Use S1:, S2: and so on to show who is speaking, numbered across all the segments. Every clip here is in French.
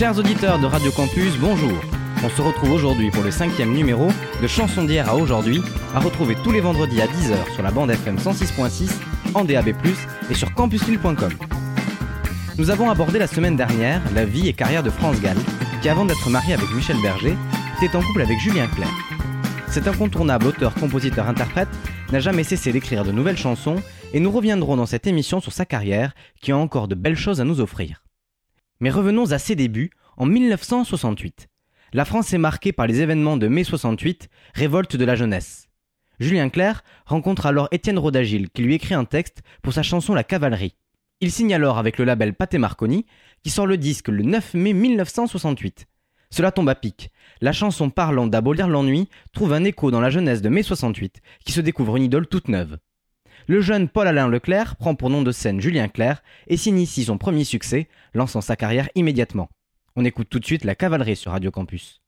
S1: Chers auditeurs de Radio Campus, bonjour. On se retrouve aujourd'hui pour le cinquième numéro de Chansons d'hier à aujourd'hui, à retrouver tous les vendredis à 10h sur la bande FM 106.6, en DAB+, et sur campuslille.com. Nous avons abordé la semaine dernière la vie et carrière de France Gall, qui avant d'être marié avec Michel Berger, était en couple avec Julien Clerc. Cet incontournable auteur, compositeur, interprète n'a jamais cessé d'écrire de nouvelles chansons et nous reviendrons dans cette émission sur sa carrière qui a encore de belles choses à nous offrir. Mais revenons à ses débuts en 1968. La France est marquée par les événements de mai 68, révolte de la jeunesse. Julien Clerc rencontre alors Étienne Rodagil qui lui écrit un texte pour sa chanson La Cavalerie. Il signe alors avec le label Pathé Marconi qui sort le disque le 9 mai 1968. Cela tombe à pic. La chanson parlant d'abolir l'ennui trouve un écho dans la jeunesse de mai 68 qui se découvre une idole toute neuve. Le jeune Paul-Alain Leclerc prend pour nom de scène Julien Clerc et s'initie son premier succès, lançant sa carrière immédiatement. On écoute tout de suite la cavalerie sur Radio Campus.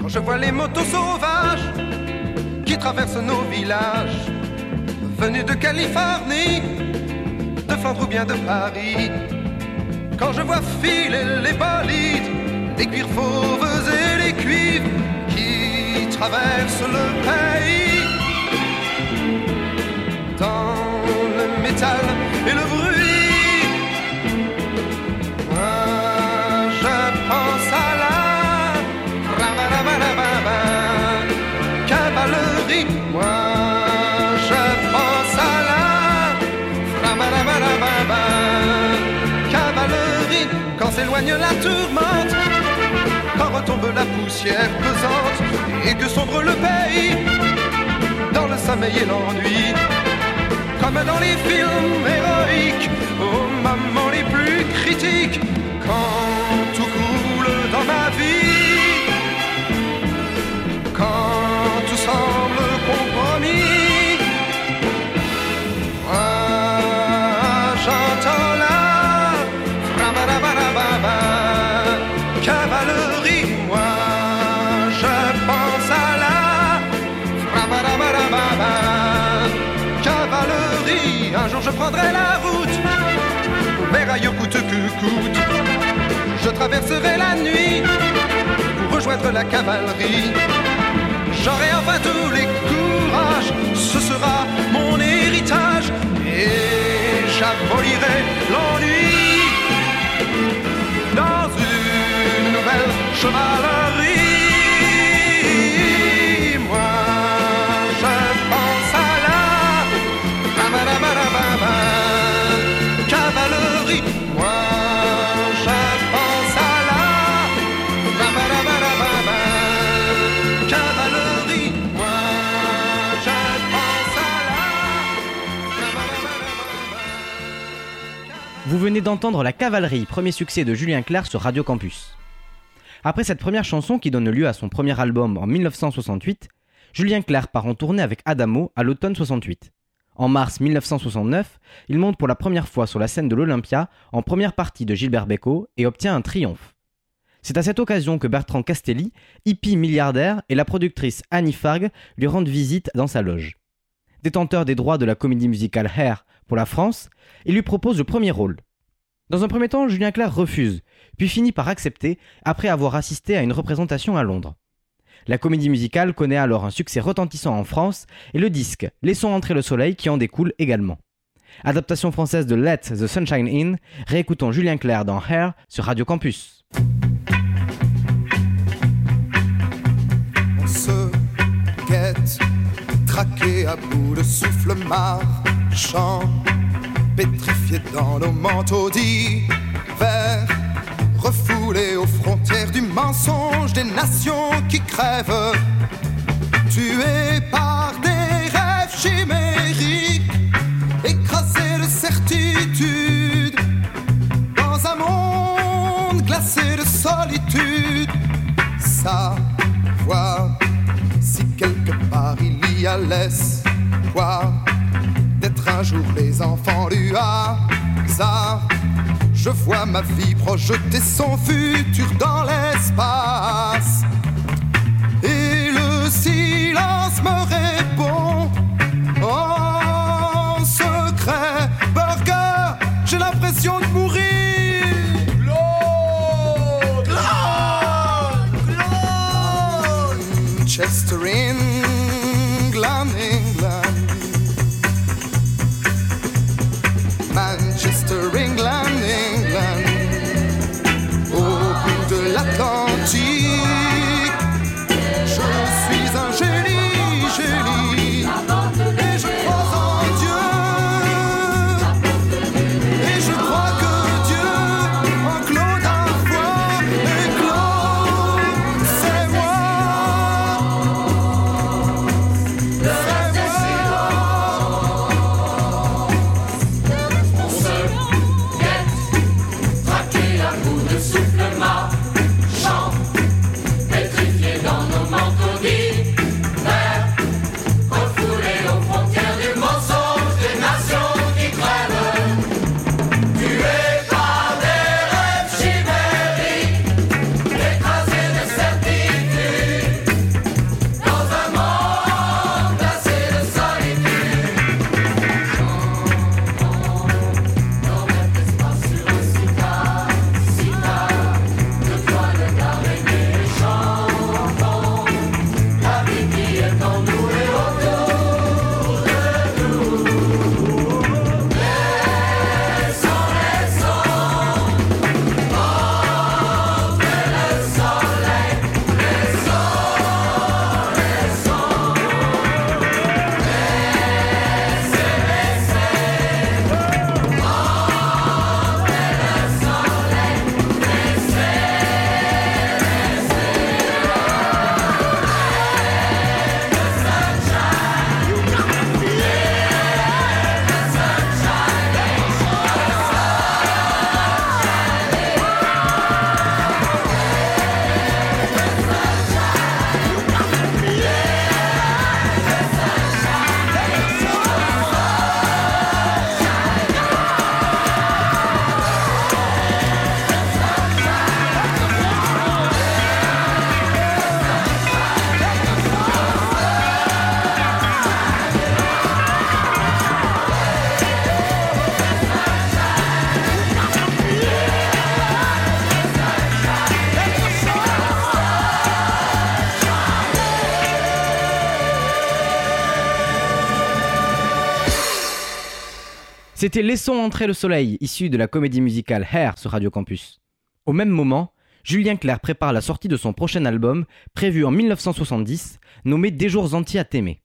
S2: Quand je vois les motos sauvages qui traversent nos villages, venus de Californie, de Flandre ou bien de Paris, quand je vois filer les bolides, les cuirs fauves et les cuivres qui traversent le pays, dans le métal la tourmente, quand retombe la poussière pesante et que sombre le pays. Dans le sommeil et l'ennui. Comme dans les films héroïques, aux moments les plus critiques, quand tout coule dans ma vie, je prendrai la route vers ailleurs coûte que coûte. Je traverserai la nuit pour rejoindre la cavalerie. J'aurai enfin tous les courages, ce sera mon héritage et j'abolirai l'ennui dans une nouvelle chevalerie.
S1: Vous venez d'entendre La Cavalerie, premier succès de Julien Clerc sur Radio Campus. Après cette première chanson qui donne lieu à son premier album en 1968, Julien Clerc part en tournée avec Adamo à l'automne 68. En mars 1969, il monte pour la première fois sur la scène de l'Olympia en première partie de Gilbert Bécaud et obtient un triomphe. C'est à cette occasion que Bertrand Castelli, hippie milliardaire, et la productrice Annie Farg lui rendent visite dans sa loge. Détenteur des droits de la comédie musicale Hair pour la France, il lui propose le premier rôle. Dans un premier temps, Julien Clerc refuse, puis finit par accepter après avoir assisté à une représentation à Londres. La comédie musicale connaît alors un succès retentissant en France et le disque Laissons entrer le soleil qui en découle également. Adaptation française de Let the Sunshine In, réécoutons Julien Clerc dans Hair sur Radio Campus.
S3: On se traqué à bout de souffle pétrifié dans nos manteaux d'hiver, refoulé aux frontières du mensonge des nations qui crèvent, tués par des rêves chimériques, écrasés de certitude, dans un monde glacé de solitude sa voix. Si quelque part il y a l'espoir d'être un jour les enfants du hasard, je vois ma vie projeter son futur dans l'espace. Et le silence me répond en secret. Burger, j'ai l'impression de mourir.
S1: Chester in C'était Laissons entrer le soleil, issu de la comédie musicale Hair sur Radio Campus. Au même moment, Julien Clerc prépare la sortie de son prochain album, prévu en 1970, nommé Des jours entiers à t'aimer.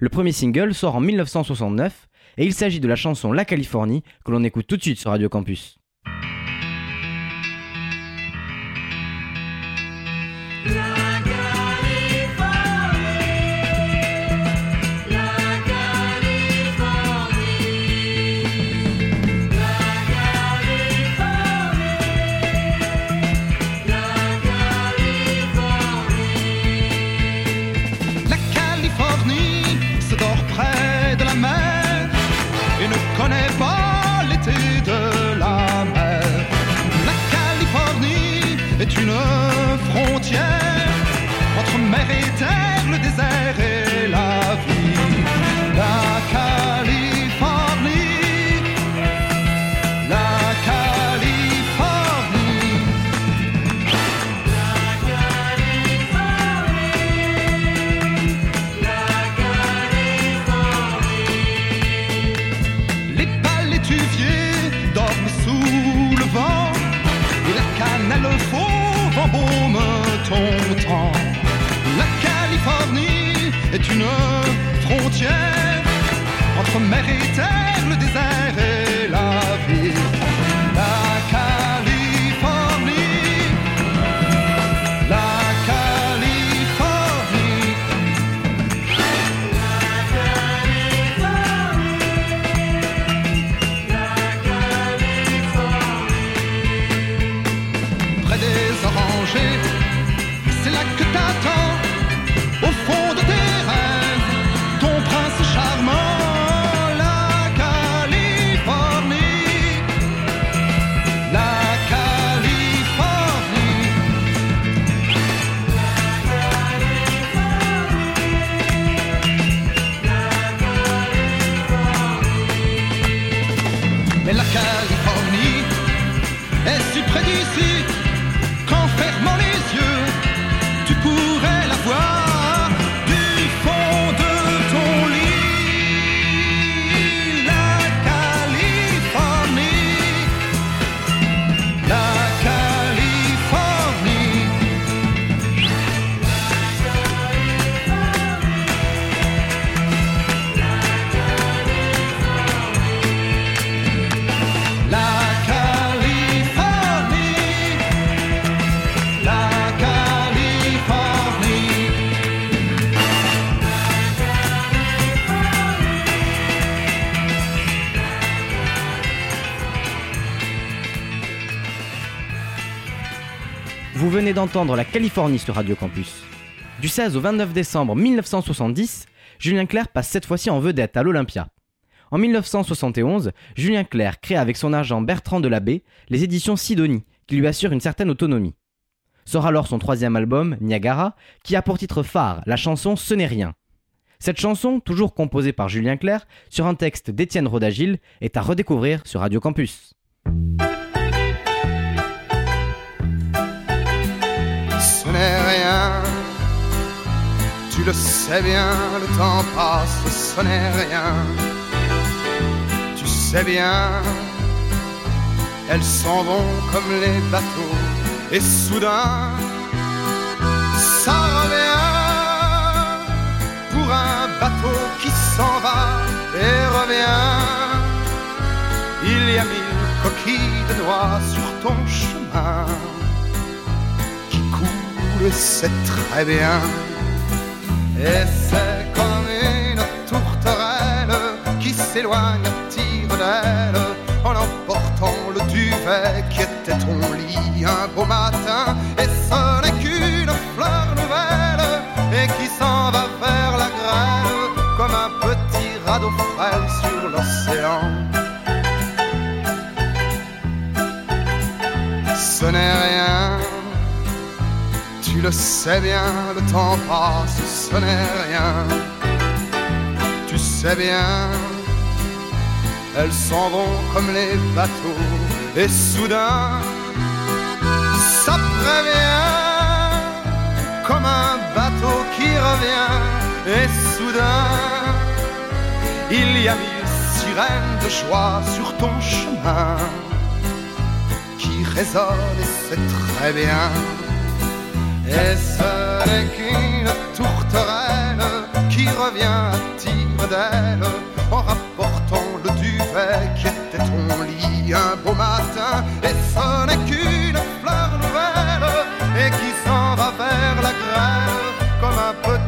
S1: Le premier single sort en 1969 et il s'agit de la chanson La Californie que l'on écoute tout de suite sur Radio Campus.
S4: Et terre, le désert et mer le désert
S1: venez d'entendre la Californie sur Radio Campus. Du 16 au 29 décembre 1970, Julien Clerc passe cette fois-ci en vedette à l'Olympia. En 1971, Julien Clerc crée avec son agent Bertrand Delabé les éditions Sidonie, qui lui assurent une certaine autonomie. Sort alors son troisième album, Niagara, qui a pour titre phare la chanson Ce n'est rien. Cette chanson, toujours composée par Julien Clerc, sur un texte d'Étienne Rodagil, est à redécouvrir sur Radio Campus.
S2: Ce n'est rien. Tu le sais bien, le temps passe, ce n'est rien. Tu sais bien, elles s'en vont comme les bateaux, et soudain, ça revient pour un bateau qui s'en va et revient. Il y a mille coquilles de noix sur ton chemin coule, c'est très bien. Et c'est comme une tourterelle qui s'éloigne à en emportant le duvet qui était ton lit un beau matin. Et ce n'est qu'une fleur nouvelle et qui s'en va vers la grêle comme un petit radeau frêle sur l'océan. Ce n'est rien. Tu le sais bien, le temps passe, ce n'est rien. Tu sais bien, elles s'en vont comme les bateaux, et soudain, ça prévient, comme un bateau qui revient, et soudain, il y a mille sirène de joie sur ton chemin qui résonne et c'est très bien. Et ce n'est qu'une tourterelle qui revient à tire d'aile en rapportant le duvet qui était ton lit un beau matin. Et ce n'est qu'une fleur nouvelle et qui s'en va vers la grêle comme un petit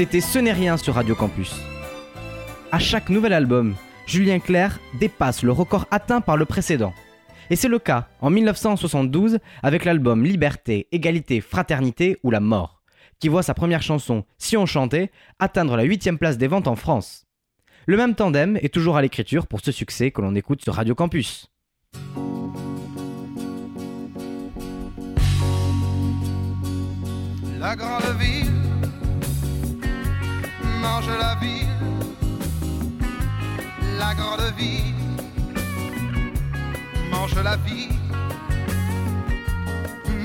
S1: C'était Ce n'est rien sur Radio Campus. À chaque nouvel album, Julien Clerc dépasse le record atteint par le précédent. Et c'est le cas en 1972 avec l'album Liberté, Égalité, Fraternité ou la mort, qui voit sa première chanson Si on chantait atteindre la 8 place des ventes en France. Le même tandem est toujours à l'écriture pour ce succès que l'on écoute sur Radio Campus.
S2: La grande ville mange la ville, la grande ville mange la vie.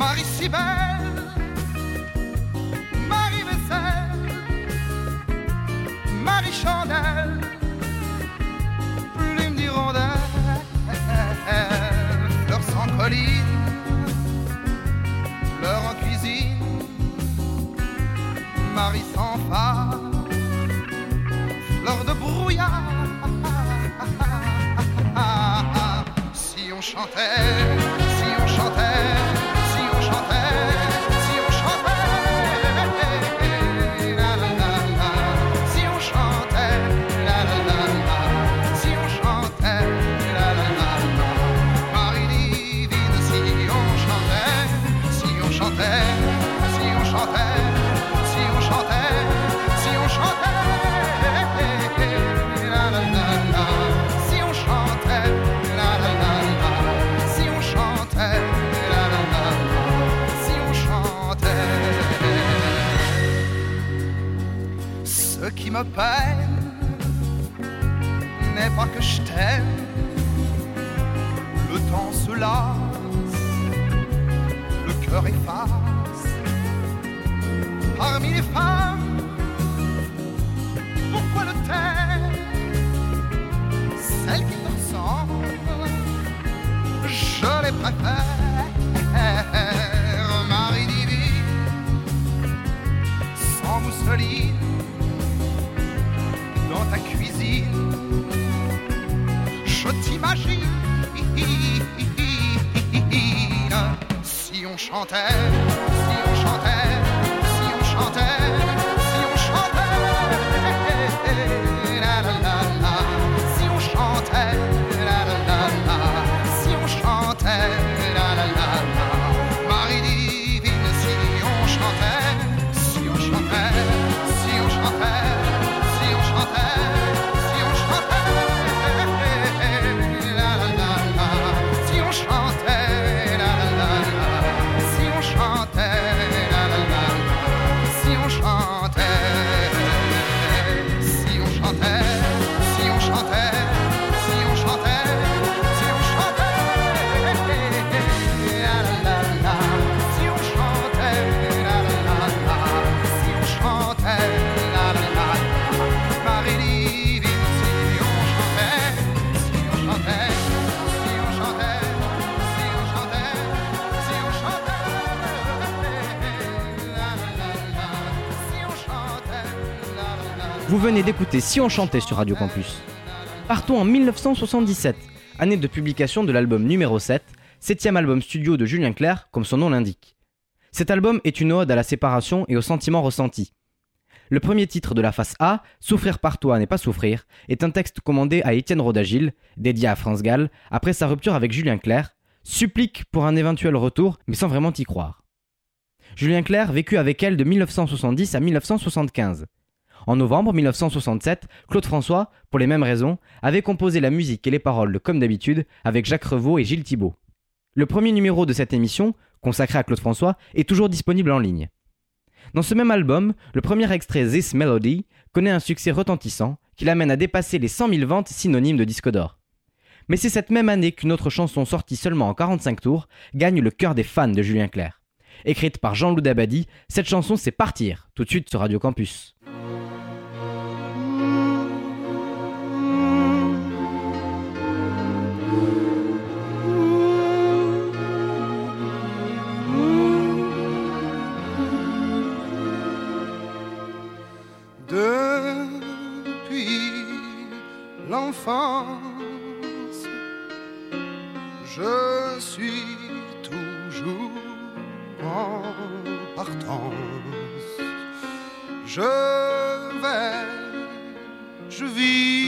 S2: Marie si belle, Marie vaisselle, Marie chandelle, plume d'hirondelle, fleurs sans colline, fleurs en cuisine, Marie sans fleur si on chantait,
S1: venez d'écouter Si on chantait sur Radio Campus. Partons en 1977, année de publication de l'album numéro 7, septième album studio de Julien Clerc, comme son nom l'indique. Cet album est une ode à la séparation et aux sentiments ressentis. Le premier titre de la face A, Souffrir par toi n'est pas souffrir, est un texte commandé à Étienne Rodagil, dédié à France Gall, après sa rupture avec Julien Clerc, supplique pour un éventuel retour, mais sans vraiment y croire. Julien Clerc vécut avec elle de 1970 à 1975. En novembre 1967, Claude François, pour les mêmes raisons, avait composé la musique et les paroles de Comme d'habitude avec Jacques Revaux et Gilles Thibault. Le premier numéro de cette émission, consacré à Claude François, est toujours disponible en ligne. Dans ce même album, le premier extrait This Melody connaît un succès retentissant qui l'amène à dépasser les 100 000 ventes synonymes de disque d'or. Mais c'est cette même année qu'une autre chanson sortie seulement en 45 tours gagne le cœur des fans de Julien Clerc. Écrite par Jean-Loup Dabadi, cette chanson c'est Partir, tout de suite sur Radio Campus.
S2: Je suis toujours en partance. Je vais, je vis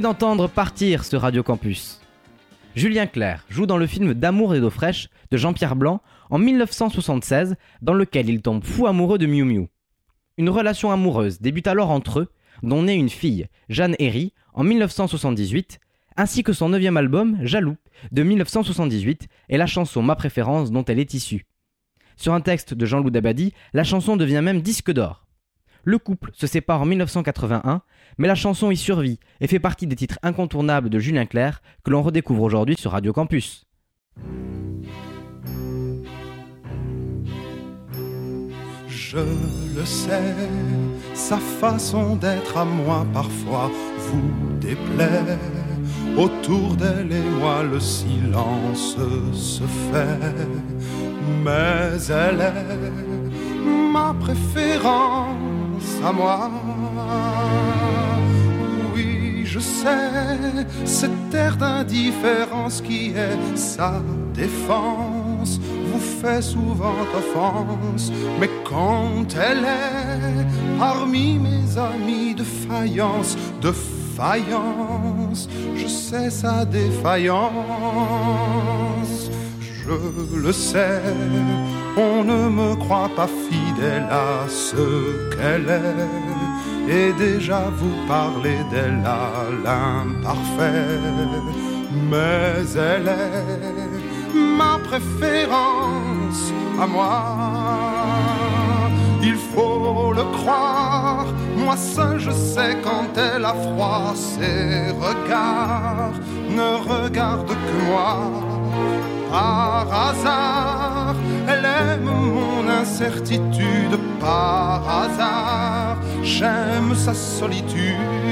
S1: d'entendre Partir sur Radio Campus. Julien Clerc joue dans le film D'amour et d'eau fraîche de Jean-Pierre Blanc en 1976, dans lequel il tombe fou amoureux de Miu Miu. Une relation amoureuse débute alors entre eux, dont naît une fille, Jeanne Herry, en 1978, ainsi que son neuvième album, Jaloux, de 1978, et la chanson Ma préférence dont elle est issue. Sur un texte de Jean-Loup Dabadi, la chanson devient même disque d'or. Le couple se sépare en 1981, mais la chanson y survit et fait partie des titres incontournables de Julien Clerc que l'on redécouvre aujourd'hui sur Radio Campus.
S2: Je le sais, sa façon d'être à moi parfois vous déplaît. Autour d'elle et moi le silence se fait, mais elle est ma préférence à moi. Oui, je sais, cette air d'indifférence qui est sa défense vous fait souvent offense, mais quand elle est parmi mes amis de faïence, de faïence, je sais sa défaillance. Je le sais, on ne me croit pas fidèle à ce qu'elle est, et déjà vous parlez d'elle à l'imparfait, mais elle est ma préférence à moi. Il faut le croire, moi seul je sais quand elle a froid, ses regards. Ne regardent que moi. Elle aime mon incertitude, par hasard, j'aime sa solitude.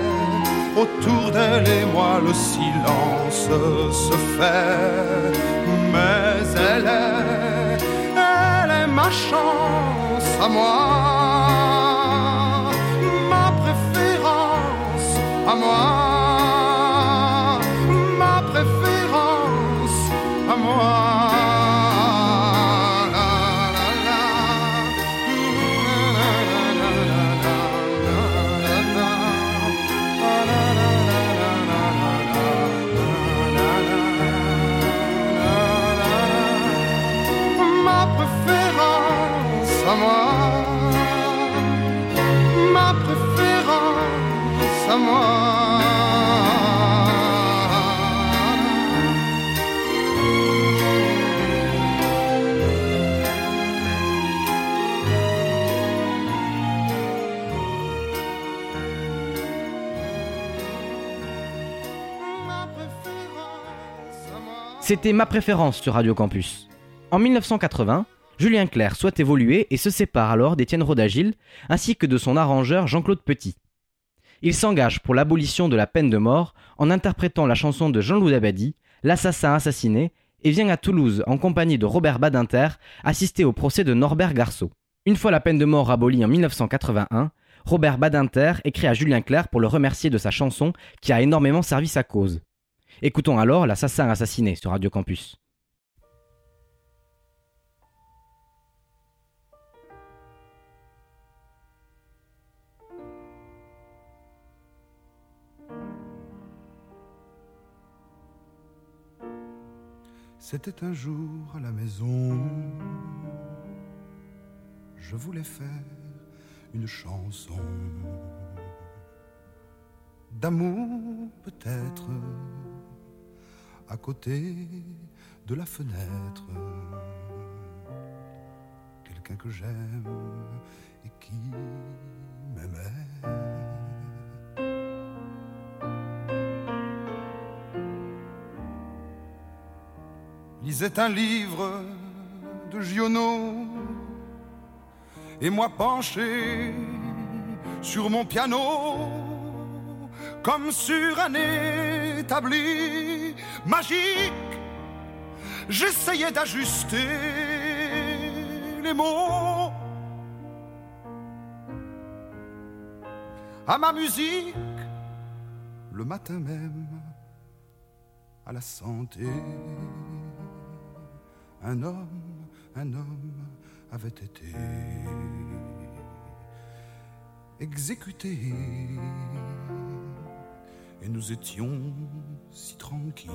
S2: Autour d'elle et moi le silence se fait, mais elle est, elle est ma chance à moi, ma préférence à moi, ma préférence à moi.
S1: C'était ma préférence sur Radio Campus. En 1980, Julien Clerc souhaite évoluer et se sépare alors d'Étienne Rodagil ainsi que de son arrangeur Jean-Claude Petit. Il s'engage pour l'abolition de la peine de mort en interprétant la chanson de Jean-Loup Dabadi, L'assassin assassiné, et vient à Toulouse en compagnie de Robert Badinter assister au procès de Norbert Garceau. Une fois la peine de mort abolie en 1981, Robert Badinter écrit à Julien Clerc pour le remercier de sa chanson qui a énormément servi sa cause. Écoutons alors L'assassin assassiné sur Radio Campus.
S2: C'était un jour à la maison, je voulais faire une chanson. D'amour peut-être à côté de la fenêtre. Quelqu'un que j'aime et qui m'aimait. lisait un livre de Giono et moi penché sur mon piano comme sur un établi magique j'essayais d'ajuster les mots à ma musique le matin même à la santé un homme, un homme avait été exécuté. Et nous étions si tranquilles.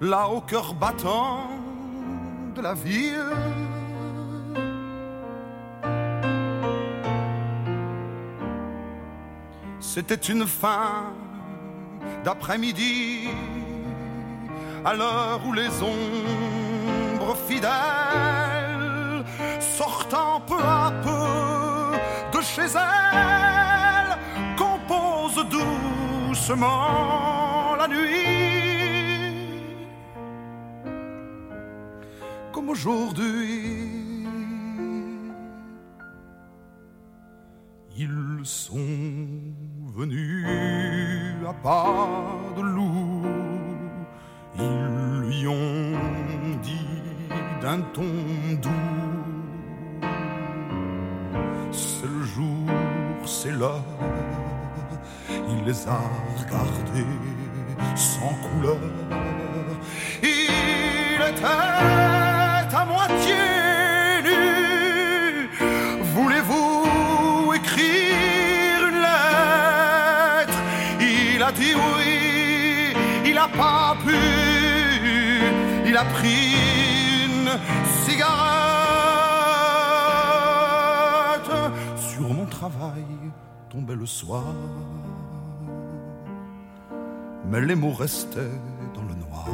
S2: Là au cœur battant de la ville. C'était une fin d'après-midi à l'heure où les ombres fidèles, sortant peu à peu de chez elles, doucement la nuit. Comme aujourd'hui, ils sont venus à pas de loup ils lui ont dit d'un ton doux C'est le jour, c'est l'heure. Il les a regardés sans couleur. Il était à moitié nu. Voulez-vous écrire une lettre? Il a dit oui, il n'a pas pu il a pris une cigarette. Sur mon travail tombait le soir, mais les mots restaient dans le noir.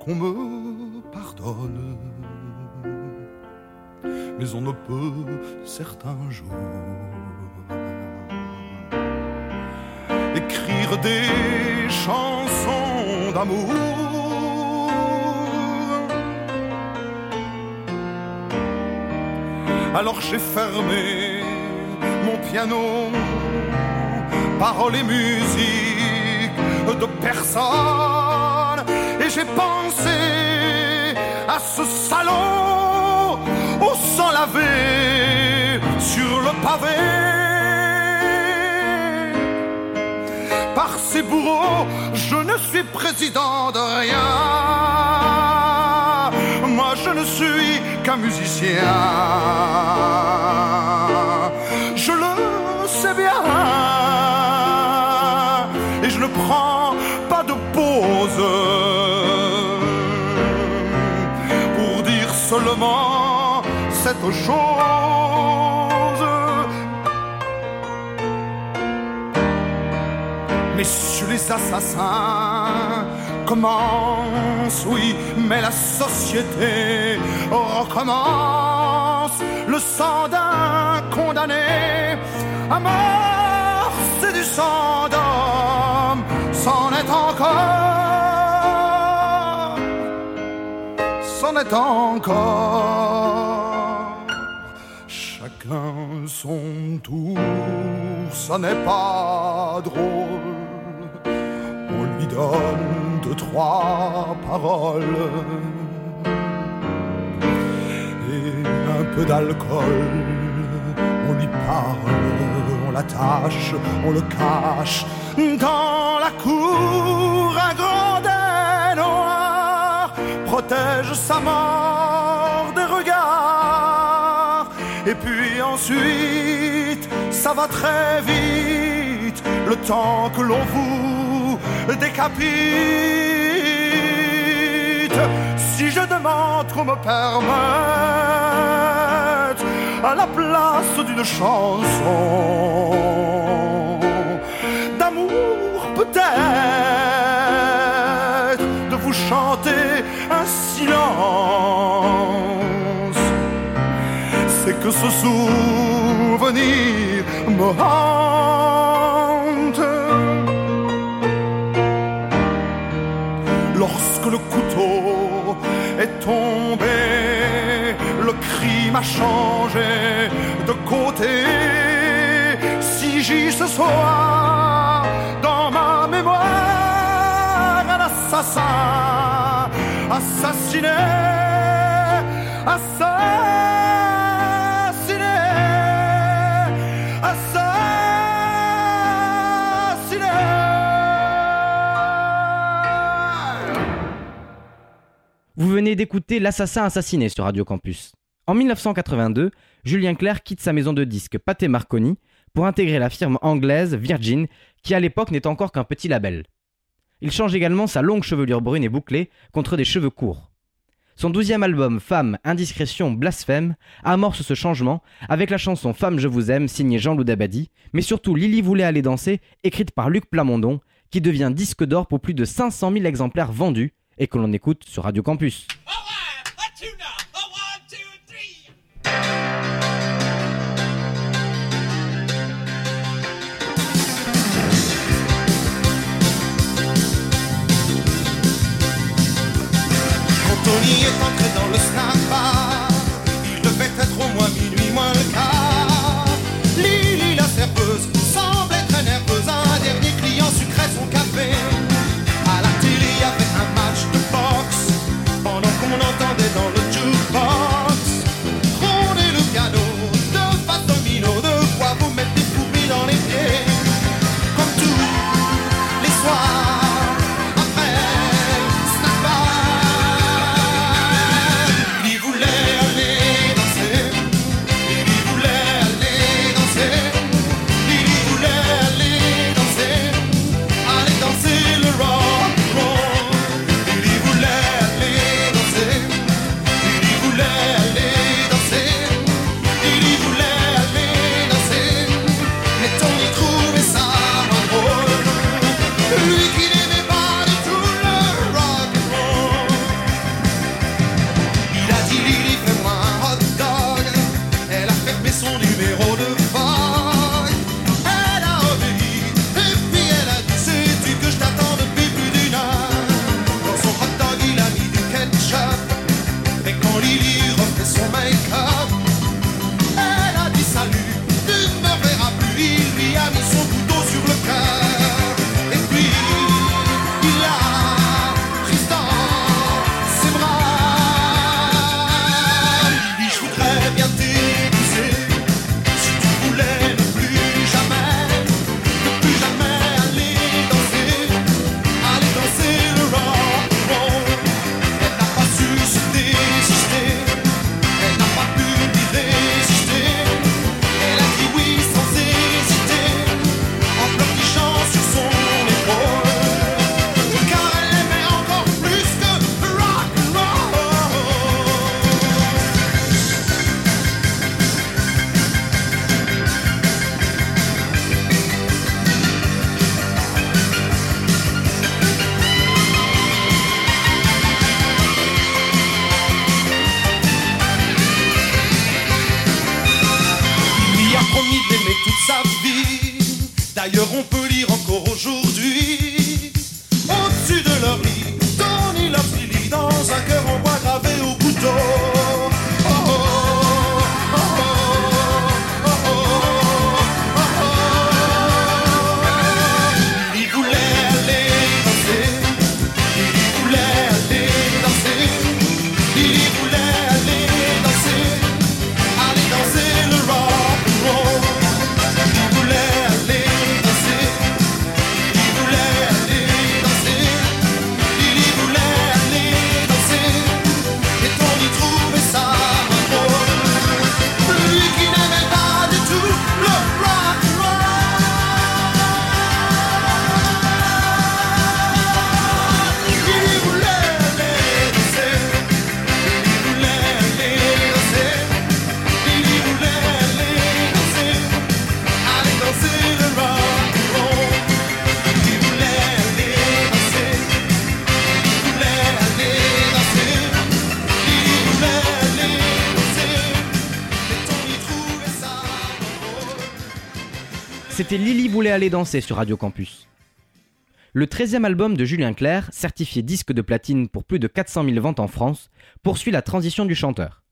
S2: Qu'on me pardonne, mais on ne peut certains jours écrire des chansons d'amour. Alors j'ai fermé mon piano, paroles et musique de personne, et j'ai pensé à ce salon au sang lavé sur le pavé. par ces bourreaux, je ne suis président de rien. Moi, je ne suis qu'un musicien. Pas de pause pour dire seulement cette chose. Messieurs les assassins commence, oui, mais la société recommence. Le sang d'un condamné à mort et du sang d'homme, c'en est encore, c'en est encore. Chacun son tour, ça n'est pas drôle. On lui donne deux, trois paroles et un peu d'alcool. On lui parle, on l'attache, on le cache. Dans la cour, un grandet noir protège sa mort des regards. Et puis ensuite, ça va très vite, le temps que l'on vous décapite. Si je demande qu'on me permette à la place d'une chanson un silence. C'est que ce souvenir me hante. Lorsque le couteau est tombé le crime a changé de côté. Si j'y ce soir assassin assassiné assassiné assassiné
S1: Vous venez d'écouter L'assassin assassiné sur Radio Campus. En 1982, Julien Clerc quitte sa maison de disques Pathé Marconi pour intégrer la firme anglaise Virgin, qui à l'époque n'est encore qu'un petit label. Il change également sa longue chevelure brune et bouclée contre des cheveux courts. Son douzième album Femme, Indiscrétion, Blasphème amorce ce changement avec la chanson Femme, je vous aime signée Jean-Loup Dabadi, mais surtout Lily voulait aller danser, écrite par Luc Plamondon, qui devient disque d'or pour plus de 500 000 exemplaires vendus et que l'on écoute sur Radio Campus.
S2: Tony est entré dans le snack bar, numéro de vague aller danser
S1: sur Radio Campus. Le 13e album de Julien Clerc, certifié disque de platine pour plus de 400 000 ventes en France, poursuit la transition du chanteur.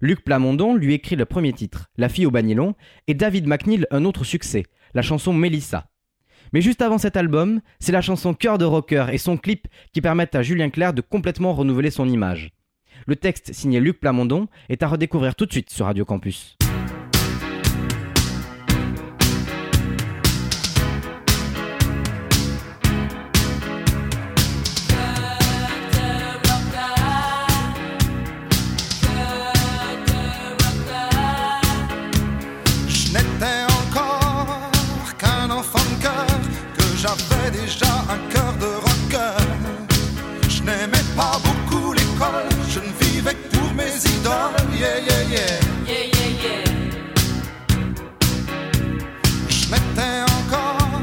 S1: Luc Plamondon lui écrit le premier titre, La fille au bagnilon, et David McNeil un autre succès, la chanson Mélissa. Mais juste avant cet album, c'est la chanson Cœur de Rocker et son clip qui permettent à Julien Clerc de complètement renouveler son image. Le texte signé Luc Plamondon est à redécouvrir tout de suite sur Radio Campus.
S2: Je m'étais encore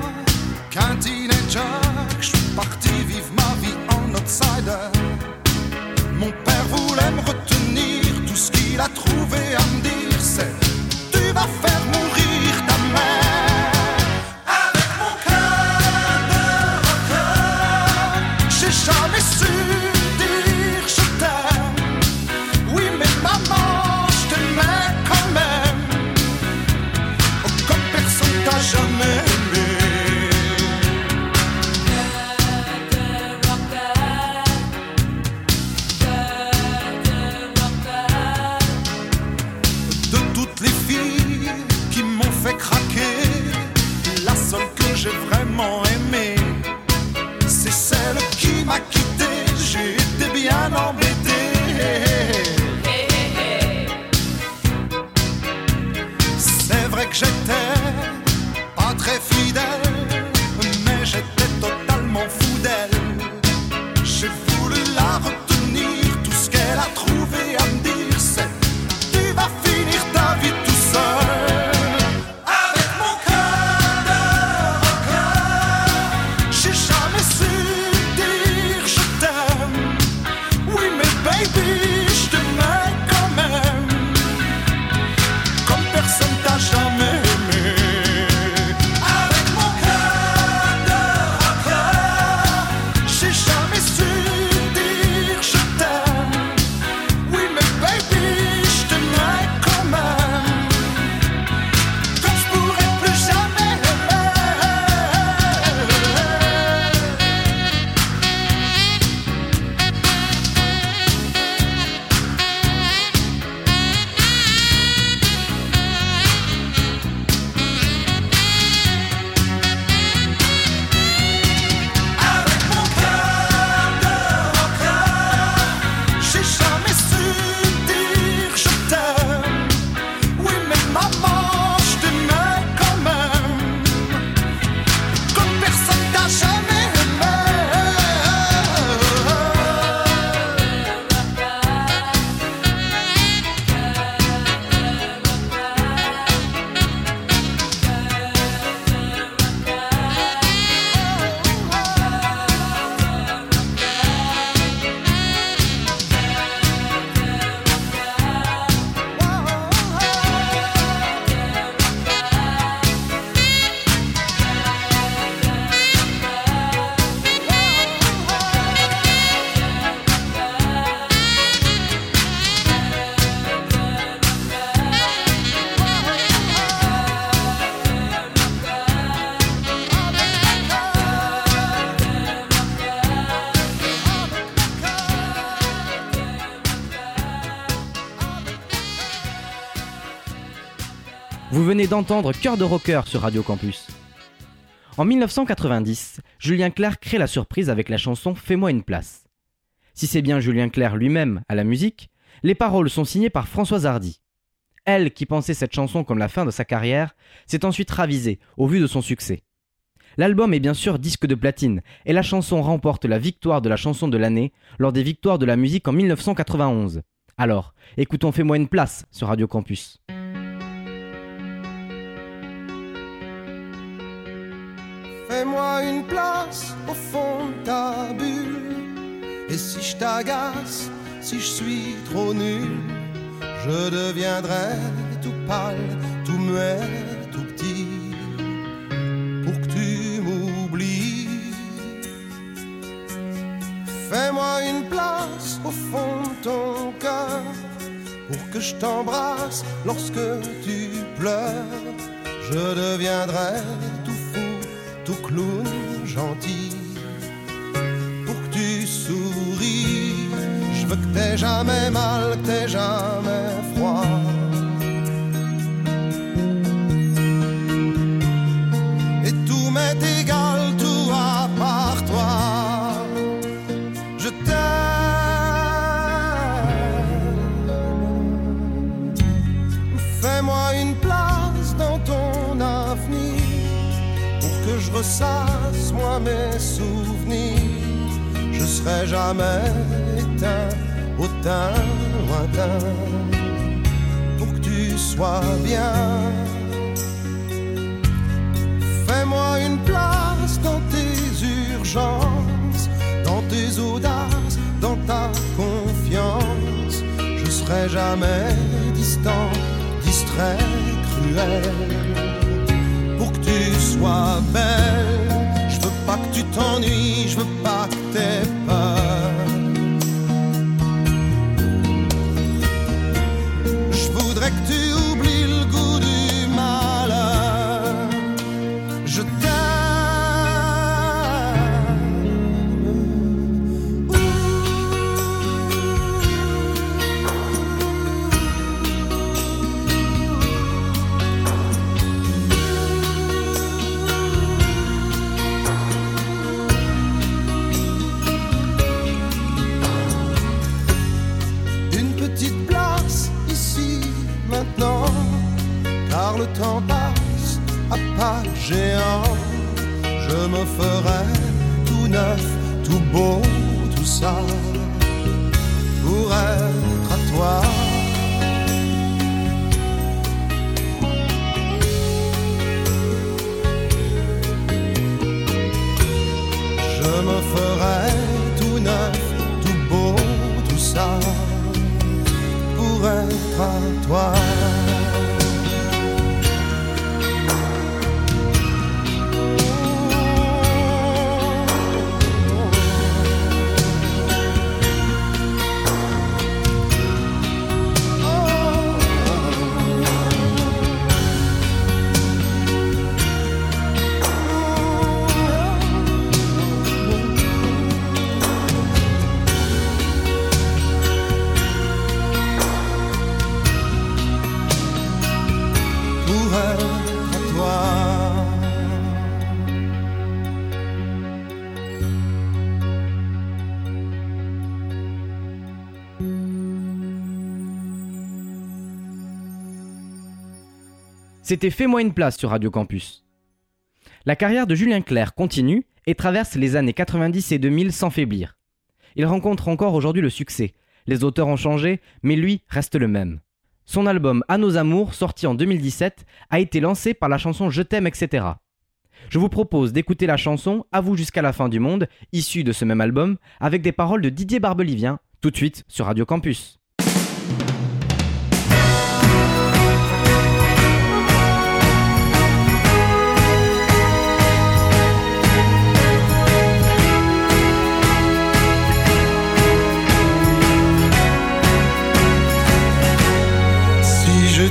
S2: quand il est
S1: jeune. Venez d'entendre Cœur de rocker sur Radio Campus. En 1990, Julien Clerc crée la surprise avec la chanson Fais-moi une place. Si c'est bien Julien Clerc lui-même à la musique, les paroles sont signées par Françoise Hardy. Elle, qui pensait cette chanson comme la fin de sa carrière, s'est ensuite ravisée au vu de son succès. L'album est bien sûr disque de platine et la chanson remporte la victoire de la chanson de l'année lors des victoires de la musique en 1991. Alors, écoutons Fais-moi une place sur Radio Campus.
S2: Au fond de ta bulle. Et si je t'agace, si je suis trop nul, je deviendrai tout pâle, tout muet, tout petit. Pour que tu m'oublies. Fais-moi une place au fond de ton cœur. Pour que je t'embrasse lorsque tu pleures. Je deviendrai tout fou tout clown pour que tu souris. Je veux que t'aies jamais mal, que t'aies jamais froid. Je serai jamais éteint au teint lointain pour que tu sois bien. Fais-moi une place dans tes urgences, dans tes audaces, dans ta confiance. Je serai jamais distant, distrait, cruel pour que tu sois belle. Que tu t'ennuies, je veux pas que t'aies peur. Je voudrais que tu oublies
S1: C'était Fais-moi une place sur Radio Campus. La carrière de Julien Clerc continue et traverse les années 90 et 2000 sans faiblir. Il rencontre encore aujourd'hui le succès. Les auteurs ont changé, mais lui reste le même. Son album À nos amours, sorti en 2017, a été lancé par la chanson Je t'aime, etc. Je vous propose d'écouter la chanson À vous jusqu'à la fin du monde, issue de ce même album, avec des paroles de Didier Barbelivien, tout de suite sur Radio Campus.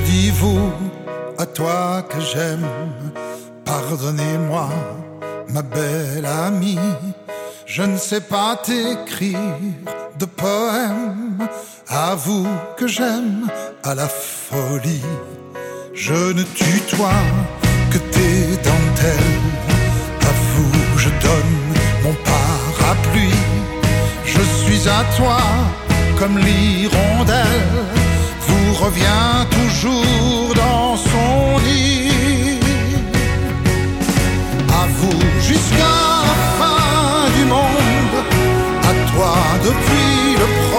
S5: Dis vous, à toi que j'aime, pardonnez-moi, ma belle amie. Je ne sais pas t'écrire de poèmes, avoue que j'aime à la folie. Je ne tutoie que tes dentelles. À vous, je donne mon parapluie. Je suis à toi comme l'hirondelle. Vous revient toujours dans son lit. À vous jusqu'à la fin du monde. À toi depuis le premier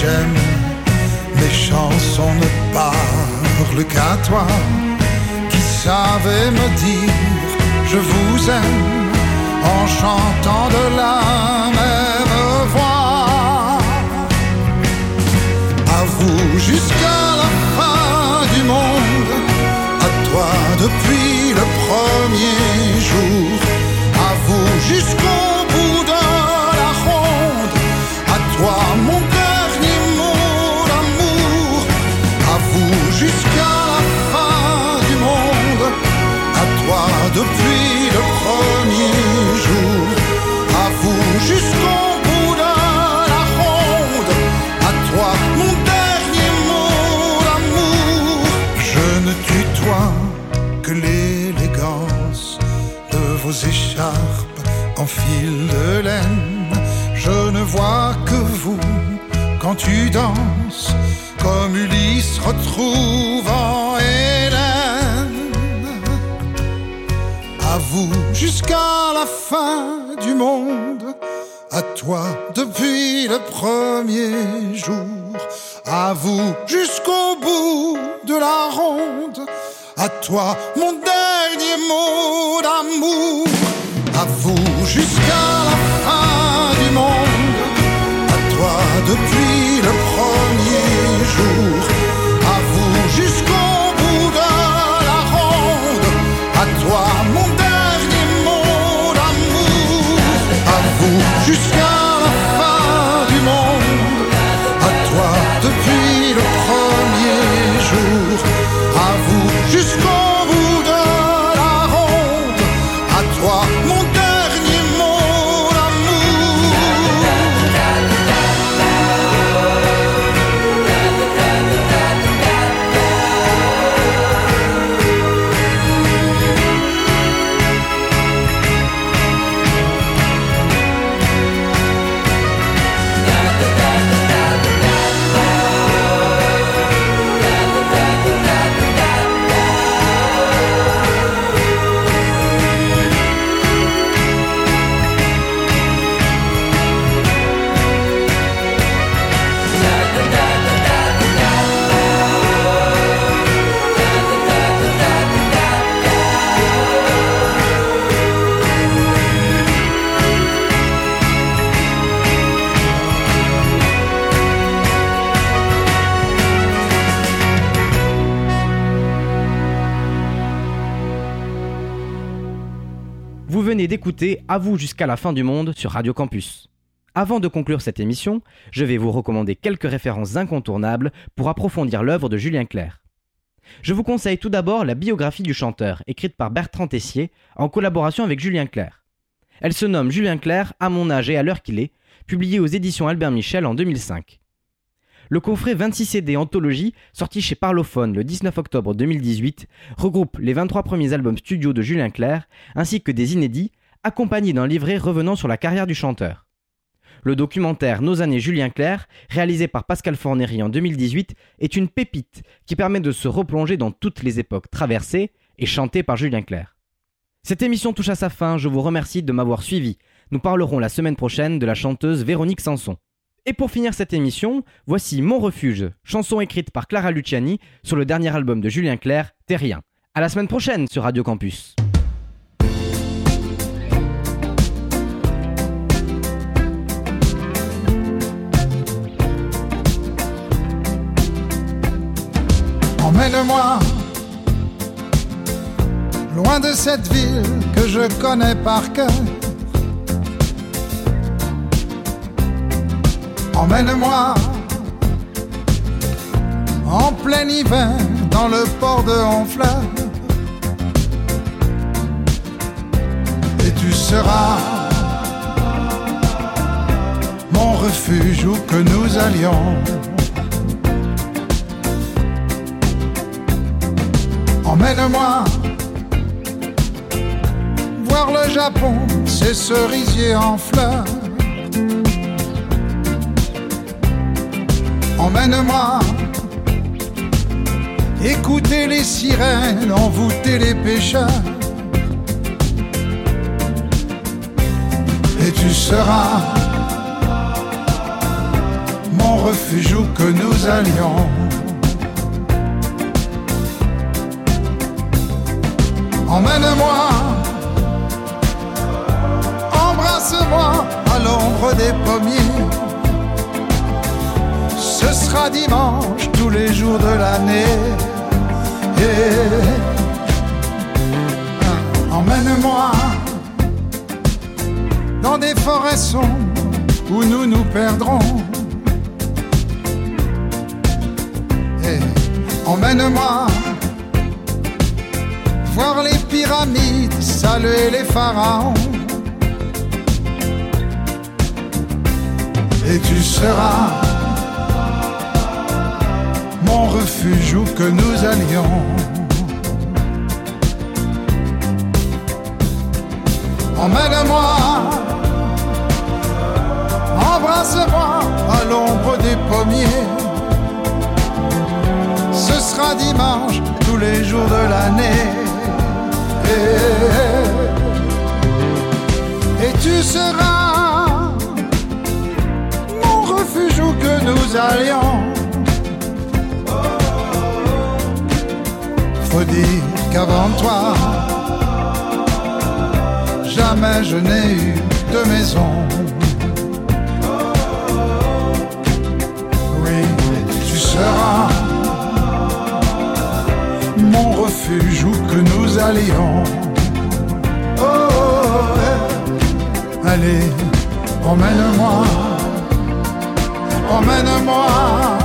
S5: j'aime. Mes chansons ne parlent qu'à toi qui savais me dire je vous aime en chantant de la même voix. À vous jusqu'à la fin du monde, à toi depuis le premier jour, à vous jusqu'au bout de la ronde, à toi de laine. Je ne vois que vous quand tu danses, comme Ulysse retrouvant Hélène. À vous jusqu'à la fin du monde, à toi depuis le premier jour, à vous jusqu'au bout de la ronde, à toi mon dernier mot d'amour, à vous jusqu'à la fin du monde, à toi depuis
S1: D'écouter À vous jusqu'à la fin du monde sur Radio Campus. Avant de conclure cette émission, je vais vous recommander quelques références incontournables pour approfondir l'œuvre de Julien Clerc. Je vous conseille tout d'abord la biographie du chanteur, écrite par Bertrand Tessier en collaboration avec Julien Clerc. Elle se nomme Julien Clerc, à mon âge et à l'heure qu'il est, publiée aux éditions Albert Michel en 2005. Le coffret 26 CD Anthologie, sorti chez Parlophone le 19 octobre 2018, regroupe les 23 premiers albums studio de Julien Clerc, ainsi que des inédits, accompagnés d'un livret revenant sur la carrière du chanteur. Le documentaire Nos années Julien Clerc, réalisé par Pascal Fornery en 2018, est une pépite qui permet de se replonger dans toutes les époques traversées et chantées par Julien Clerc. Cette émission touche à sa fin, je vous remercie de m'avoir suivi. Nous parlerons la semaine prochaine de la chanteuse Véronique Sanson. Et pour finir cette émission, voici Mon Refuge, chanson écrite par Clara Luciani sur le dernier album de Julien Clerc, Terrien. À la semaine prochaine sur Radio Campus.
S5: Emmène-moi loin de cette ville que je connais par cœur. Emmène-moi en plein hiver dans le port de Honfleur. Et tu seras mon refuge où que nous allions. Emmène-moi voir le Japon, ces cerisiers en fleurs. Emmène-moi écouter les sirènes, envoûter les pêcheurs. Et tu seras mon refuge où que nous allions. Emmène-moi, embrasse-moi à l'ombre des pommiers. Ce sera dimanche tous les jours de l'année. Et- Emmène-moi dans des forêts sombres où nous nous perdrons. Et emmène-moi voir les pyramides, saluer les pharaons. Et tu seras mon refuge où que nous allions. Emmène-moi, embrasse-moi à l'ombre des pommiers. Ce sera dimanche tous les jours de l'année. Et, tu seras mon refuge où que nous allions. Faut dire qu'avant toi, jamais je n'ai eu de maison. Oui, tu seras refuge où que nous allions. Oh, eh, allez, emmène-moi, emmène-moi